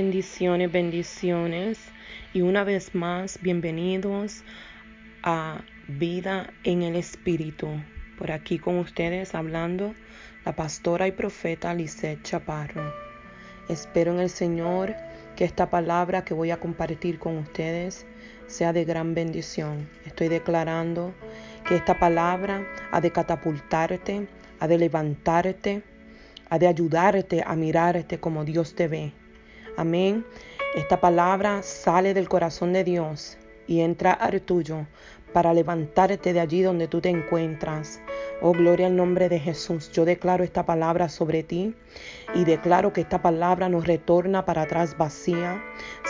Bendiciones, bendiciones. Y una vez más, bienvenidos a Vida en el Espíritu. Por aquí con ustedes hablando la pastora y profeta Lisette Chaparro. Espero en el Señor que esta palabra que voy a compartir con ustedes sea de gran bendición. Estoy declarando que esta palabra ha de catapultarte, ha de levantarte, ha de ayudarte a mirarte como Dios te ve Amén. Esta palabra sale del corazón de Dios y entra al tuyo para levantarte de allí donde tú te encuentras. Oh, gloria al nombre de Jesús. Yo declaro esta palabra sobre ti y declaro que esta palabra no retorna para atrás vacía,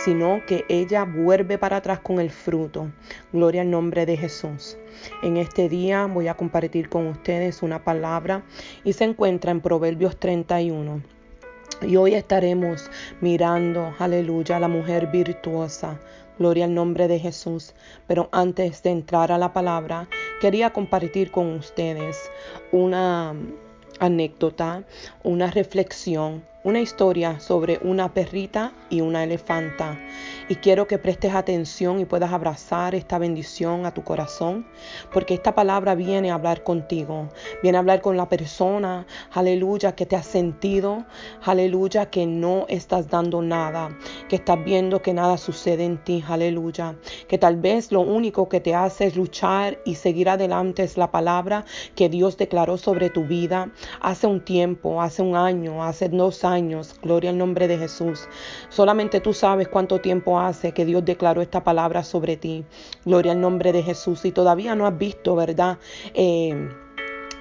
sino que ella vuelve para atrás con el fruto. Gloria al nombre de Jesús. En este día voy a compartir con ustedes una palabra y se encuentra en Proverbios 31. Y hoy estaremos mirando, aleluya, a la mujer virtuosa. Gloria al nombre de Jesús. Pero antes de entrar a la palabra, quería compartir con ustedes una anécdota, una reflexión una historia sobre una perrita y una elefanta. Y quiero que prestes atención y puedas abrazar esta bendición a tu corazón, porque esta palabra viene a hablar contigo, viene a hablar con la persona, aleluya, que te has sentido, aleluya, que no estás dando nada, que estás viendo que nada sucede en ti, aleluya, que tal vez lo único que te hace es luchar y seguir adelante es la palabra que Dios declaró sobre tu vida hace un tiempo, hace un año, hace dos años. Gloria al nombre de Jesús. Solamente tú sabes cuánto tiempo hace que Dios declaró esta palabra sobre ti. Gloria al nombre de Jesús. Y todavía no has visto, ¿verdad? Eh,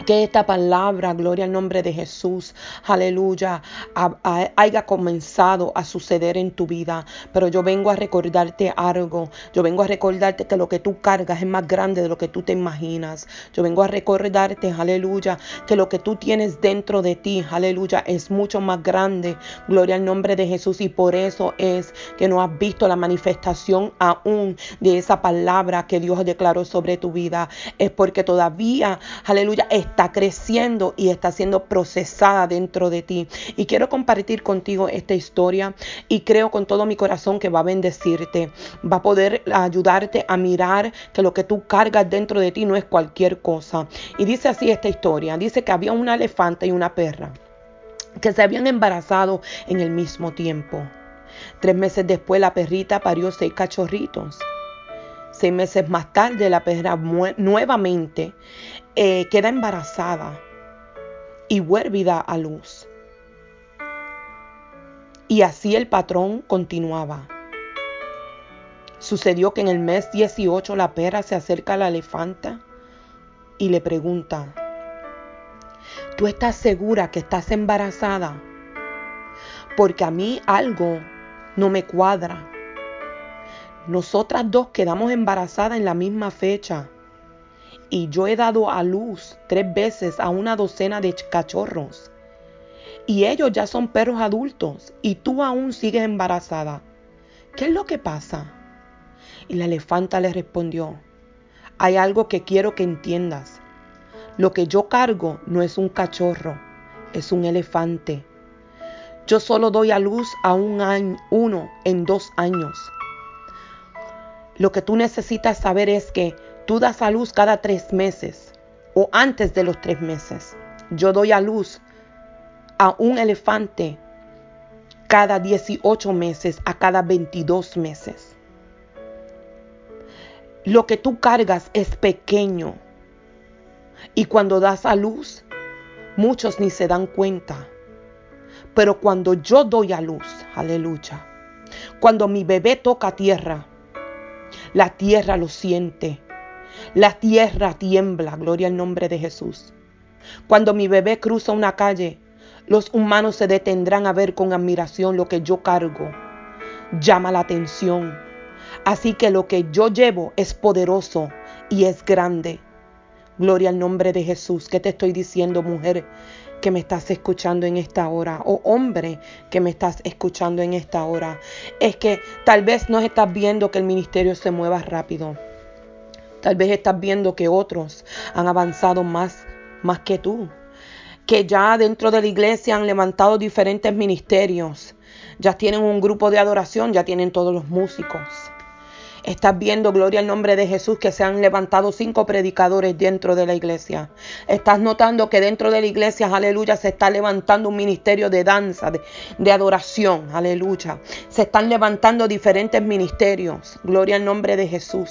que esta palabra, gloria al nombre de Jesús, aleluya, haya comenzado a suceder en tu vida. Pero yo vengo a recordarte algo. Yo vengo a recordarte que lo que tú cargas es más grande de lo que tú te imaginas. Yo vengo a recordarte, aleluya, que lo que tú tienes dentro de ti, aleluya, es mucho más grande. Gloria al nombre de Jesús. Y por eso es que no has visto la manifestación aún de esa palabra que Dios declaró sobre tu vida. Es porque todavía, aleluya, está creciendo y está siendo procesada dentro de ti. Y quiero compartir contigo esta historia y creo con todo mi corazón que va a bendecirte, va a poder ayudarte a mirar que lo que tú cargas dentro de ti no es cualquier cosa. Y dice así esta historia, dice que había una elefante y una perra que se habían embarazado en el mismo tiempo. Tres meses después la perrita parió seis cachorritos. Seis meses más tarde la perra nuevamente eh, queda embarazada y vuelve a luz. Y así el patrón continuaba. Sucedió que en el mes 18 la perra se acerca a la elefanta y le pregunta, ¿tú estás segura que estás embarazada? Porque a mí algo no me cuadra. Nosotras dos quedamos embarazadas en la misma fecha y yo he dado a luz tres veces a una docena de cachorros. Y ellos ya son perros adultos y tú aún sigues embarazada. ¿Qué es lo que pasa? Y la elefanta le respondió, hay algo que quiero que entiendas. Lo que yo cargo no es un cachorro, es un elefante. Yo solo doy a luz a un año, uno en dos años. Lo que tú necesitas saber es que tú das a luz cada tres meses o antes de los tres meses. Yo doy a luz a un elefante cada 18 meses, a cada 22 meses. Lo que tú cargas es pequeño. Y cuando das a luz, muchos ni se dan cuenta. Pero cuando yo doy a luz, aleluya, cuando mi bebé toca tierra, la tierra lo siente. La tierra tiembla, gloria al nombre de Jesús. Cuando mi bebé cruza una calle, los humanos se detendrán a ver con admiración lo que yo cargo. Llama la atención. Así que lo que yo llevo es poderoso y es grande. Gloria al nombre de Jesús. ¿Qué te estoy diciendo, mujer? que me estás escuchando en esta hora o hombre que me estás escuchando en esta hora. Es que tal vez no estás viendo que el ministerio se mueva rápido. Tal vez estás viendo que otros han avanzado más, más que tú. que ya dentro de la iglesia han levantado diferentes ministerios. Ya tienen un grupo de adoración, ya tienen todos los músicos. Estás viendo, gloria al nombre de Jesús, que se han levantado cinco predicadores dentro de la iglesia. Estás notando que dentro de la iglesia, aleluya, se está levantando un ministerio de danza, de, de adoración, aleluya. Se están levantando diferentes ministerios, gloria al nombre de Jesús.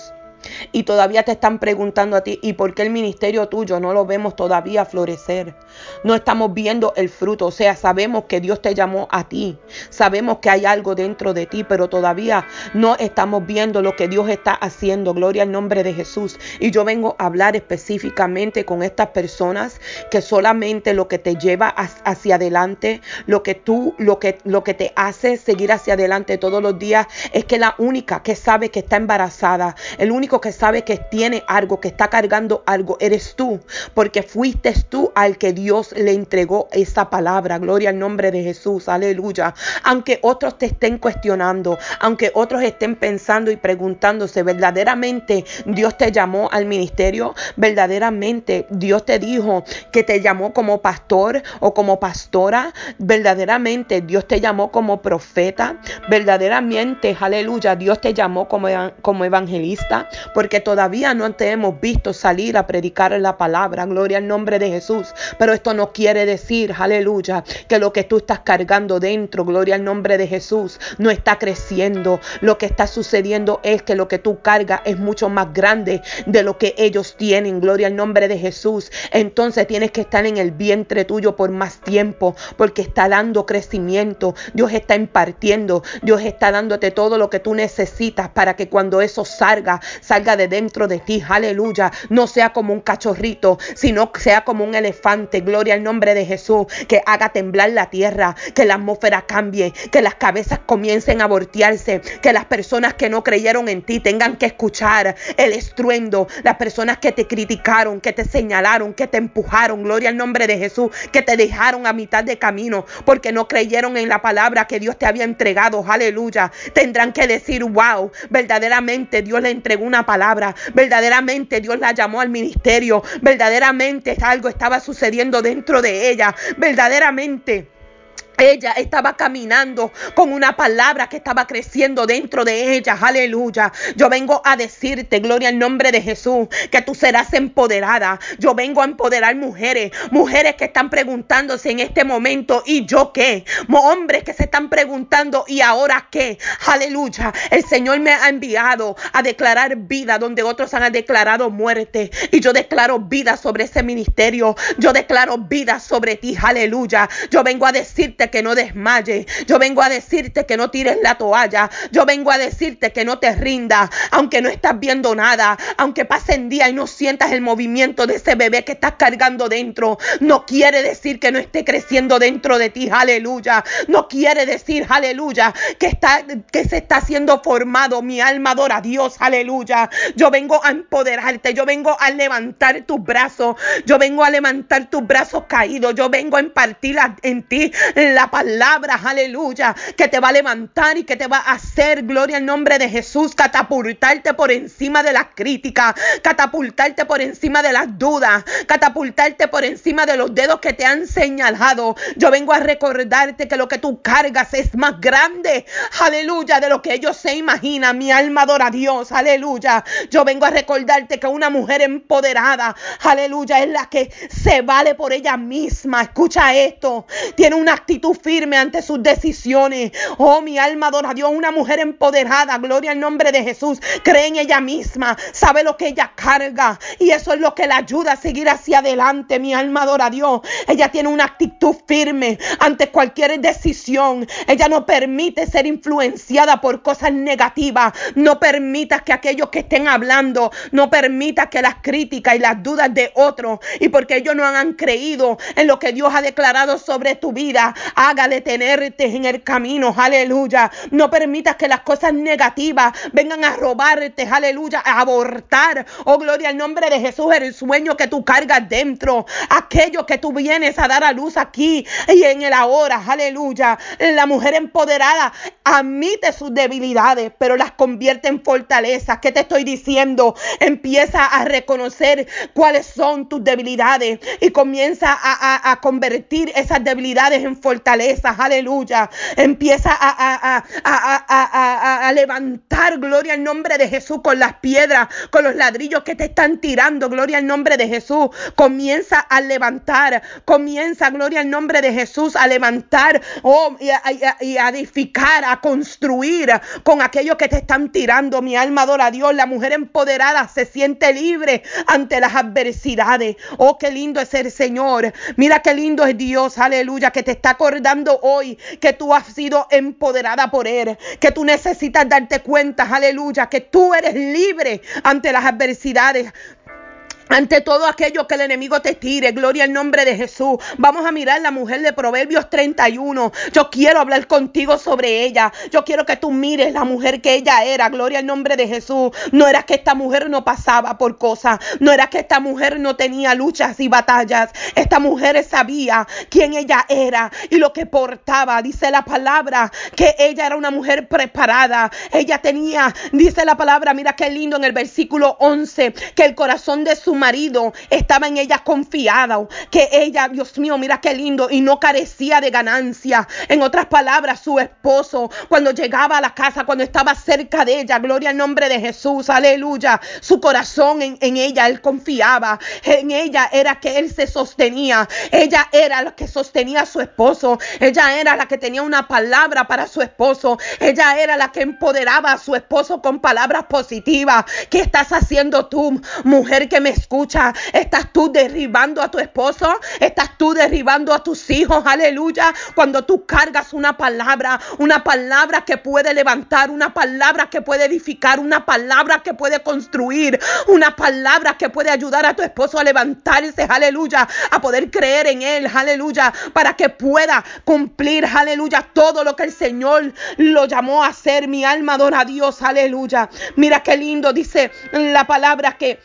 Y todavía te están preguntando a ti, ¿y por qué el ministerio tuyo no lo vemos todavía florecer? No estamos viendo el fruto, o sea, sabemos que Dios te llamó a ti, sabemos que hay algo dentro de ti, pero todavía no estamos viendo lo que Dios está haciendo. Gloria al nombre de Jesús. Y yo vengo a hablar específicamente con estas personas que solamente lo que te lleva hacia adelante, lo que tú, lo que, lo que te hace seguir hacia adelante todos los días, es que la única que sabe que está embarazada, el único que sabe que tiene algo, que está cargando algo, eres tú, porque fuiste tú al que Dios le entregó esa palabra. Gloria al nombre de Jesús, aleluya. Aunque otros te estén cuestionando, aunque otros estén pensando y preguntándose, verdaderamente Dios te llamó al ministerio, verdaderamente Dios te dijo que te llamó como pastor o como pastora, verdaderamente Dios te llamó como profeta, verdaderamente, aleluya, Dios te llamó como, como evangelista, porque todavía no te hemos visto salir a predicar la palabra, gloria al nombre de Jesús. Pero esto no quiere decir, aleluya, que lo que tú estás cargando dentro, gloria al nombre de Jesús, no está creciendo. Lo que está sucediendo es que lo que tú cargas es mucho más grande de lo que ellos tienen, gloria al nombre de Jesús. Entonces tienes que estar en el vientre tuyo por más tiempo, porque está dando crecimiento. Dios está impartiendo, Dios está dándote todo lo que tú necesitas para que cuando eso salga, salga de dentro de ti, aleluya, no sea como un cachorrito, sino sea como un elefante, gloria al nombre de Jesús, que haga temblar la tierra, que la atmósfera cambie, que las cabezas comiencen a voltearse, que las personas que no creyeron en ti tengan que escuchar el estruendo, las personas que te criticaron, que te señalaron, que te empujaron, gloria al nombre de Jesús, que te dejaron a mitad de camino porque no creyeron en la palabra que Dios te había entregado, aleluya, tendrán que decir, wow, verdaderamente Dios le entregó una palabra. Verdaderamente Dios la llamó al ministerio. Verdaderamente algo estaba sucediendo dentro de ella. Verdaderamente. Ella estaba caminando con una palabra que estaba creciendo dentro de ella. Aleluya. Yo vengo a decirte, gloria al nombre de Jesús, que tú serás empoderada. Yo vengo a empoderar mujeres, mujeres que están preguntándose en este momento, ¿y yo qué? Hombres que se están preguntando, ¿y ahora qué? Aleluya. El Señor me ha enviado a declarar vida donde otros han declarado muerte. Y yo declaro vida sobre ese ministerio. Yo declaro vida sobre ti. Aleluya. Yo vengo a decirte que no desmayes. Yo vengo a decirte que no tires la toalla. Yo vengo a decirte que no te rindas, aunque no estás viendo nada, aunque pasen días y no sientas el movimiento de ese bebé que estás cargando dentro. No quiere decir que no esté creciendo dentro de ti, aleluya. No quiere decir, aleluya, que está que se está siendo formado. Mi alma adora a Dios, aleluya. Yo vengo a empoderarte, yo vengo a levantar tus brazos, yo vengo a levantar tus brazos caídos, yo vengo a impartir en ti la palabra, aleluya, que te va a levantar y que te va a hacer, gloria al nombre de Jesús, catapultarte por encima de las críticas, catapultarte por encima de las dudas, catapultarte por encima de los dedos que te han señalado. Yo vengo a recordarte que lo que tú cargas es más grande, aleluya, de lo que ellos se imaginan. Mi alma adora a Dios, aleluya. Yo vengo a recordarte que una mujer empoderada, aleluya, es la que se vale por ella misma. Escucha esto, tiene una actitud firme ante sus decisiones. Oh, mi alma adora a Dios, una mujer empoderada, gloria al nombre de Jesús, cree en ella misma, sabe lo que ella carga y eso es lo que la ayuda a seguir hacia adelante. Mi alma adora a Dios, ella tiene una actitud firme ante cualquier decisión. Ella no permite ser influenciada por cosas negativas. No permita que aquellos que estén hablando, no permita que las críticas y las dudas de otros y porque ellos no han creído en lo que Dios ha declarado sobre tu vida, haga detenerte en el camino, aleluya. No permitas que las cosas negativas vengan a robarte, aleluya, a abortar, oh gloria al nombre de Jesús, el sueño que tú cargas dentro, aquello que tú vienes a dar a luz aquí y en el ahora, aleluya. La mujer empoderada admite sus debilidades, pero las convierte en fortalezas. ¿Qué te estoy diciendo? Empieza a reconocer cuáles son tus debilidades y comienza a, a, convertir esas debilidades en fortalezas, aleluya. Empieza a, levantar, gloria al nombre de Jesús, con las piedras, con los ladrillos que te están tirando, gloria al nombre de Jesús. Comienza a levantar, comienza, gloria al nombre de Jesús, a levantar oh, y, a, edificar, a construir con aquello que te están tirando. Mi alma adora a Dios. La mujer empoderada se siente libre ante las adversidades. Oh, qué lindo es el Señor. Mira qué lindo es Dios, aleluya, que te está acordando hoy que tú has sido empoderada por Él, que tú necesitas darte cuenta, aleluya, que tú eres libre ante las adversidades ante todo aquello que el enemigo te tire, gloria al nombre de Jesús. Vamos a mirar la mujer de Proverbios 31. Yo quiero hablar contigo sobre ella. Yo quiero que tú mires la mujer que ella era, gloria al nombre de Jesús. No era que esta mujer no pasaba por cosas, no era que esta mujer no tenía luchas y batallas. Esta mujer sabía quién ella era y lo que portaba. Dice la palabra que ella era una mujer preparada. Ella tenía, dice la palabra, mira qué lindo en el versículo 11, que el corazón de su marido estaba en ella confiada, que ella, Dios mío, mira qué lindo, y no carecía de ganancia. En otras palabras, su esposo, cuando llegaba a la casa, cuando estaba cerca de ella, gloria al nombre de Jesús, aleluya, su corazón en, en ella, él confiaba, en ella era que él se sostenía, ella era la que sostenía a su esposo, ella era la que tenía una palabra para su esposo, ella era la que empoderaba a su esposo con palabras positivas. ¿Qué estás haciendo tú, mujer que me escucha, estás tú derribando a tu esposo, estás tú derribando a tus hijos, aleluya. Cuando tú cargas una palabra, una palabra que puede levantar, una palabra que puede edificar, una palabra que puede construir, una palabra que puede ayudar a tu esposo a levantarse, aleluya, a poder creer en él, aleluya, para que pueda cumplir, aleluya, todo lo que el Señor lo llamó a hacer. Mi alma adora a Dios, aleluya. Mira qué lindo dice la palabra que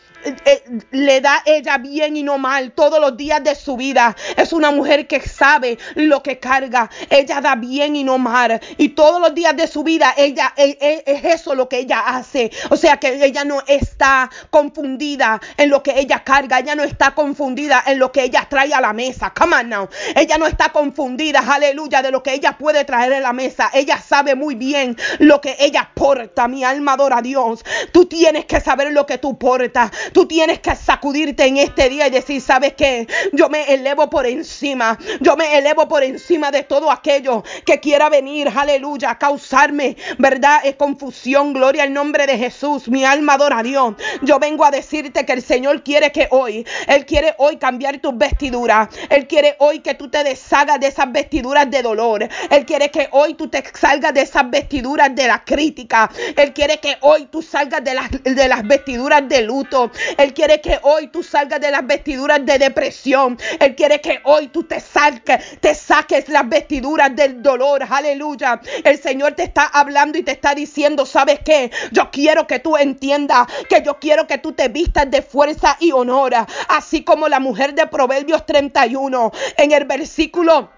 le da ella bien y no mal todos los días de su vida. Es una mujer que sabe lo que carga. Ella da bien y no mal. Y todos los días de su vida, ella e, e, es, eso lo que ella hace. O sea que ella no está confundida en lo que ella carga. Ella no está confundida en lo que ella trae a la mesa. Come on now. Ella no está confundida, aleluya, de lo que ella puede traer a la mesa. Ella sabe muy bien lo que ella porta. Mi alma adora a Dios. Tú tienes que saber lo que tú portas. Tú tienes que sacudirte en este día y decir, ¿sabes qué? Yo me elevo por encima. Yo me elevo por encima de todo aquello que quiera venir, aleluya, a causarme, ¿verdad? Es confusión, gloria al nombre de Jesús. Mi alma adora a Dios. Yo vengo a decirte que el Señor quiere que hoy, Él quiere hoy cambiar tus vestiduras. Él quiere hoy que tú te deshagas de esas vestiduras de dolor. Él quiere que hoy tú te salgas de esas vestiduras de la crítica. Él quiere que hoy tú salgas de las, de las vestiduras de luto. Él quiere que hoy tú salgas de las vestiduras de depresión. Él quiere que hoy tú te saques, te saques las vestiduras del dolor. Aleluya. El Señor te está hablando y te está diciendo, ¿sabes qué? Yo quiero que tú entiendas que yo quiero que tú te vistas de fuerza y honor. Así como la mujer de Proverbios 31 en el versículo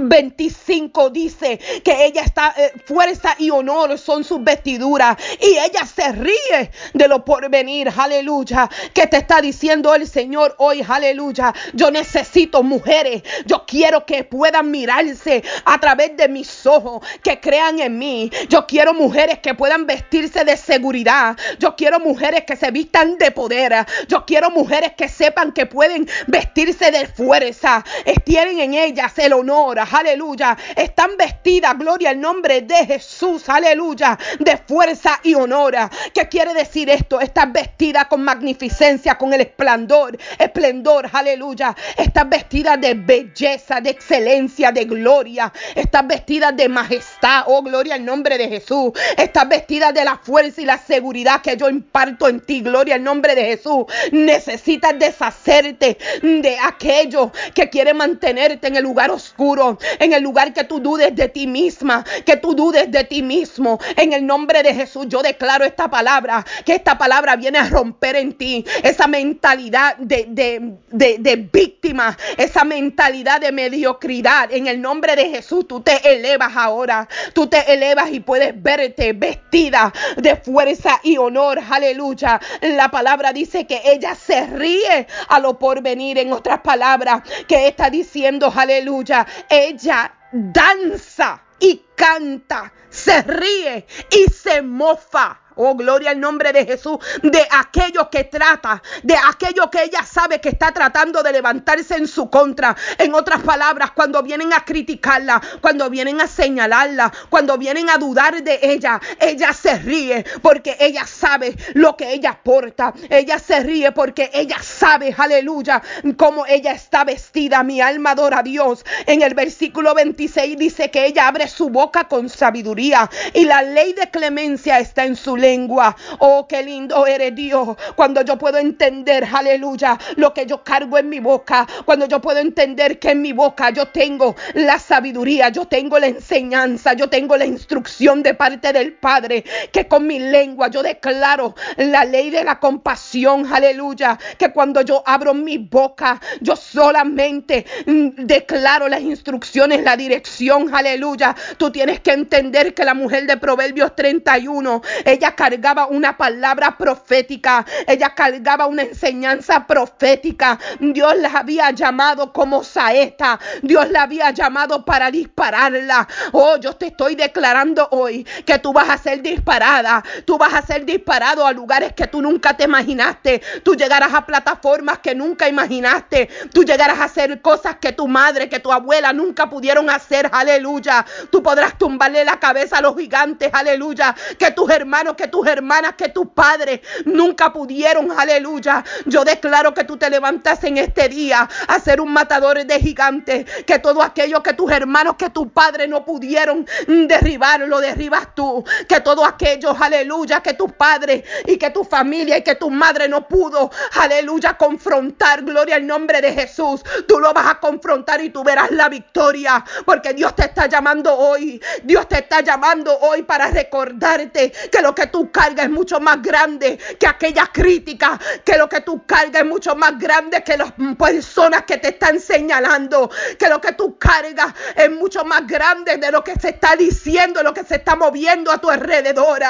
25 dice que ella está, eh, fuerza y honor son sus vestiduras y ella se ríe de lo por venir, aleluya, que te está diciendo el Señor hoy, aleluya, yo necesito mujeres, yo quiero que puedan mirarse a través de mis ojos, que crean en mí, yo quiero mujeres que puedan vestirse de seguridad, yo quiero mujeres que se vistan de poder, yo quiero mujeres que sepan que pueden vestirse de fuerza, tienen en ellas el honor, aleluya, están vestidas, gloria al nombre de Jesús, aleluya, de fuerza y honor. ¿Qué quiere decir esto? Estás vestida con magnificencia, con el esplendor, esplendor, aleluya. Estás vestida de belleza, de excelencia, de gloria. Estás vestida de majestad, oh gloria al nombre de Jesús. Estás vestida de la fuerza y la seguridad que yo imparto en ti, gloria al nombre de Jesús. Necesitas deshacerte de aquello que quiere mantenerte en el lugar oscuro En el lugar que tú dudes de ti misma, que tú dudes de ti mismo, en el nombre de Jesús, yo declaro esta palabra, que esta palabra viene a romper en ti esa mentalidad de, de, víctima, esa mentalidad de mediocridad. En el nombre de Jesús, tú te elevas ahora, tú te elevas y puedes verte vestida de fuerza y honor. Aleluya. La palabra dice que ella se ríe a lo porvenir. En otras palabras, que está diciendo, aleluya, ella danza y canta, se ríe y se mofa. Oh, gloria al nombre de Jesús, de aquello que trata, de aquello que ella sabe que está tratando de levantarse en su contra. En otras palabras, cuando vienen a criticarla, cuando vienen a señalarla, cuando vienen a dudar de ella, ella se ríe porque ella sabe lo que ella aporta. Ella se ríe porque ella sabe, aleluya, cómo ella está vestida. Mi alma adora a Dios. En el versículo 26 dice que ella abre su boca con sabiduría y la ley de clemencia está en su lengua lengua. Oh, qué lindo eres Dios. Cuando yo puedo entender, aleluya, lo que yo cargo en mi boca. Cuando yo puedo entender que en mi boca yo tengo la sabiduría, yo tengo la enseñanza, yo tengo la instrucción de parte del Padre. Que con mi lengua yo declaro la ley de la compasión, aleluya. Que cuando yo abro mi boca, yo solamente mm, declaro las instrucciones, la dirección, aleluya. Tú tienes que entender que la mujer de Proverbios 31, ella cargaba una palabra profética, ella cargaba una enseñanza profética. Dios la había llamado como saeta, Dios la había llamado para dispararla. Oh, yo te estoy declarando hoy que tú vas a ser disparada, tú vas a ser disparado a lugares que tú nunca te imaginaste, tú llegarás a plataformas que nunca imaginaste, tú llegarás a hacer cosas que tu madre, que tu abuela nunca pudieron hacer, aleluya. Tú podrás tumbarle la cabeza a los gigantes, aleluya, que tus hermanos, que tus hermanas, que tus padres nunca pudieron. Aleluya. Yo declaro que tú te levantas en este día a ser un matador de gigantes. Que todo aquello que tus hermanos, que tus padres no pudieron derribar, lo derribas tú. Que todo aquello, aleluya, que tus padres y que tu familia y que tu madre no pudo, aleluya, confrontar. Gloria al nombre de Jesús. Tú lo vas a confrontar y tú verás la victoria. Porque Dios te está llamando hoy. Dios te está llamando hoy para recordarte que lo que tú cargas es mucho más grande que aquella crítica, que lo que tú cargas es mucho más grande que las personas que te están señalando, que lo que tú cargas es mucho más grande de lo que se está diciendo, lo que se está moviendo a tu alrededor.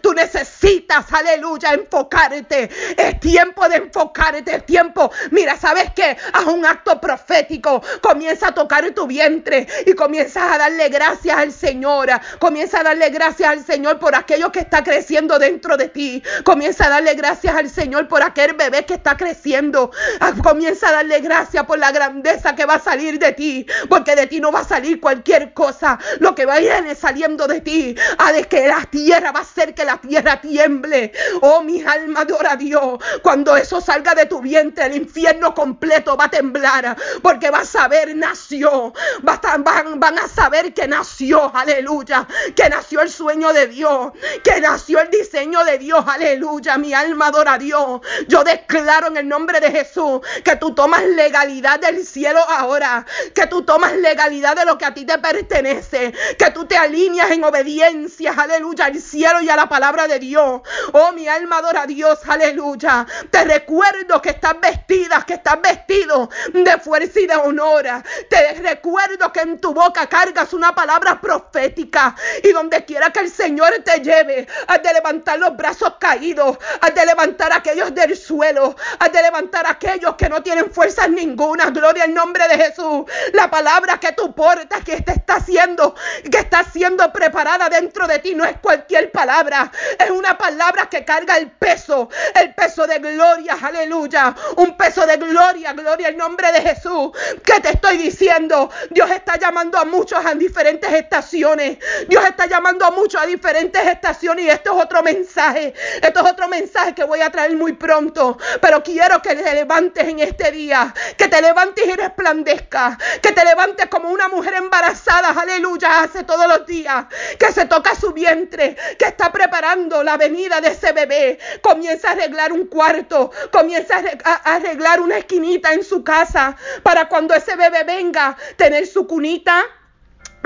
Tú necesitas, aleluya, enfocarte. Es tiempo de enfocarte, es tiempo. Mira, ¿sabes qué? Haz un acto profético. Comienza a tocar tu vientre y comienzas a darle gracias al Señor. Comienza a darle gracias al Señor por aquello que está creciendo dentro de ti. Comienza a darle gracias al Señor por aquel bebé que está creciendo. Ah, comienza a darle gracias por la grandeza que va a salir de ti. Porque de ti no va a salir cualquier cosa. Lo que va a ir saliendo de ti. A de que la tierra va a hacer que la tierra tiemble. Oh, mi alma adora a Dios. Cuando eso salga de tu vientre, el infierno completo va a temblar. Porque va a saber, nació. Va van, van a saber que nació. Aleluya. Que nació el sueño de Dios. Que nació el diseño de Dios. Aleluya. Mi alma adora a Dios. Yo declaro en el nombre de Jesús que tú tomas legalidad del cielo ahora. Que tú tomas legalidad de lo que a ti te pertenece. Que tú te alineas en obediencia. Aleluya. Al cielo y a la palabra de Dios. Oh, mi alma adora a Dios. Aleluya. Te recuerdo que estás vestida, que estás vestido de fuerza y de honor. Te recuerdo que en tu boca cargas una palabra profética. Y donde quiera que el Señor te lleve, de levantar los brazos caídos, has de levantar a aquellos del suelo, has de levantar a aquellos que no tienen fuerzas ninguna. Gloria al nombre de Jesús. La palabra que tú portas, que te está haciendo, que está siendo preparada dentro de ti, no es cualquier palabra, es una palabra que carga el peso, el peso de gloria, aleluya, un peso de gloria, gloria al nombre de Jesús. Que te estoy diciendo, Dios está llamando a muchos a diferentes estaciones, Dios está llamando a muchos a diferentes estaciones y esto otro mensaje. Esto es otro mensaje que voy a traer muy pronto. Pero quiero que te levantes en este día. Que te levantes y resplandezca. Que te levantes como una mujer embarazada. Aleluya. Hace todos los días. Que se toca su vientre. Que está preparando la venida de ese bebé. Comienza a arreglar un cuarto. Comienza a arreglar una esquinita en su casa. Para cuando ese bebé venga, tener su cunita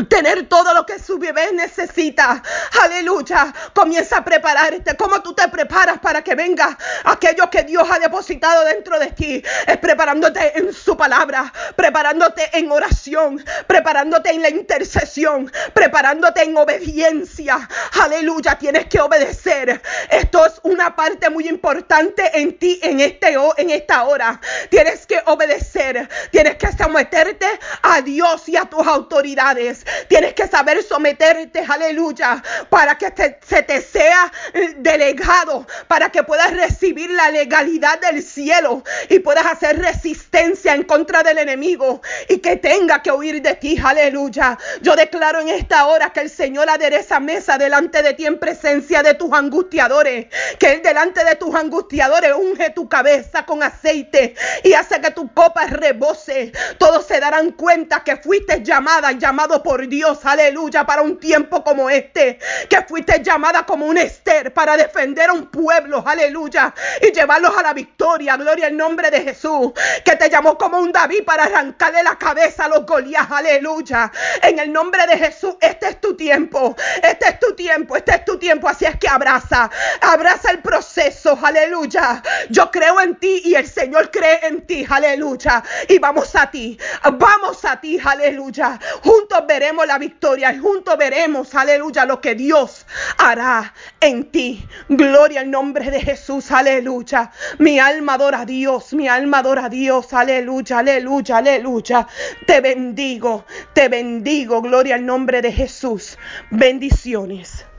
tener todo lo que su bebé necesita. Aleluya. Comienza a prepararte. ¿Cómo tú te preparas para que venga aquello que Dios ha depositado dentro de ti? Es preparándote en su palabra, preparándote en oración, preparándote en la intercesión, preparándote en obediencia. Aleluya. Tienes que obedecer. Esto es una parte muy importante en ti en, este, en esta hora. Tienes que obedecer. Tienes que someterte a Dios y a tus autoridades. Tienes que saber someterte, aleluya, para que se te sea eh, delegado, para que puedas recibir la legalidad del cielo y puedas hacer resistencia en contra del enemigo y que tenga que huir de ti, aleluya. Yo declaro en esta hora que el Señor adereza mesa delante de ti en presencia de tus angustiadores, que Él delante de tus angustiadores unge tu cabeza con aceite y hace que tu copa rebose. Todos se darán cuenta que fuiste llamada, llamado por Dios, aleluya, para un tiempo como este, que fuiste llamada como un Esther para defender a un pueblo, aleluya, y llevarlos a la victoria, gloria al nombre de Jesús, que te llamó como un David para arrancarle la cabeza a los Goliat, aleluya, en el nombre de Jesús, este es tu tiempo, este es tu tiempo, este es tu tiempo, así es que abraza, abraza el proceso, aleluya, yo creo en ti y el Señor cree en ti, aleluya, y vamos a ti, vamos a ti, aleluya, juntos veremos la victoria y juntos veremos, aleluya, lo que Dios hará en ti. Gloria al nombre de Jesús, aleluya. Mi alma adora a Dios, mi alma adora a Dios, aleluya, aleluya, aleluya. Te bendigo, te bendigo, gloria al nombre de Jesús. Bendiciones.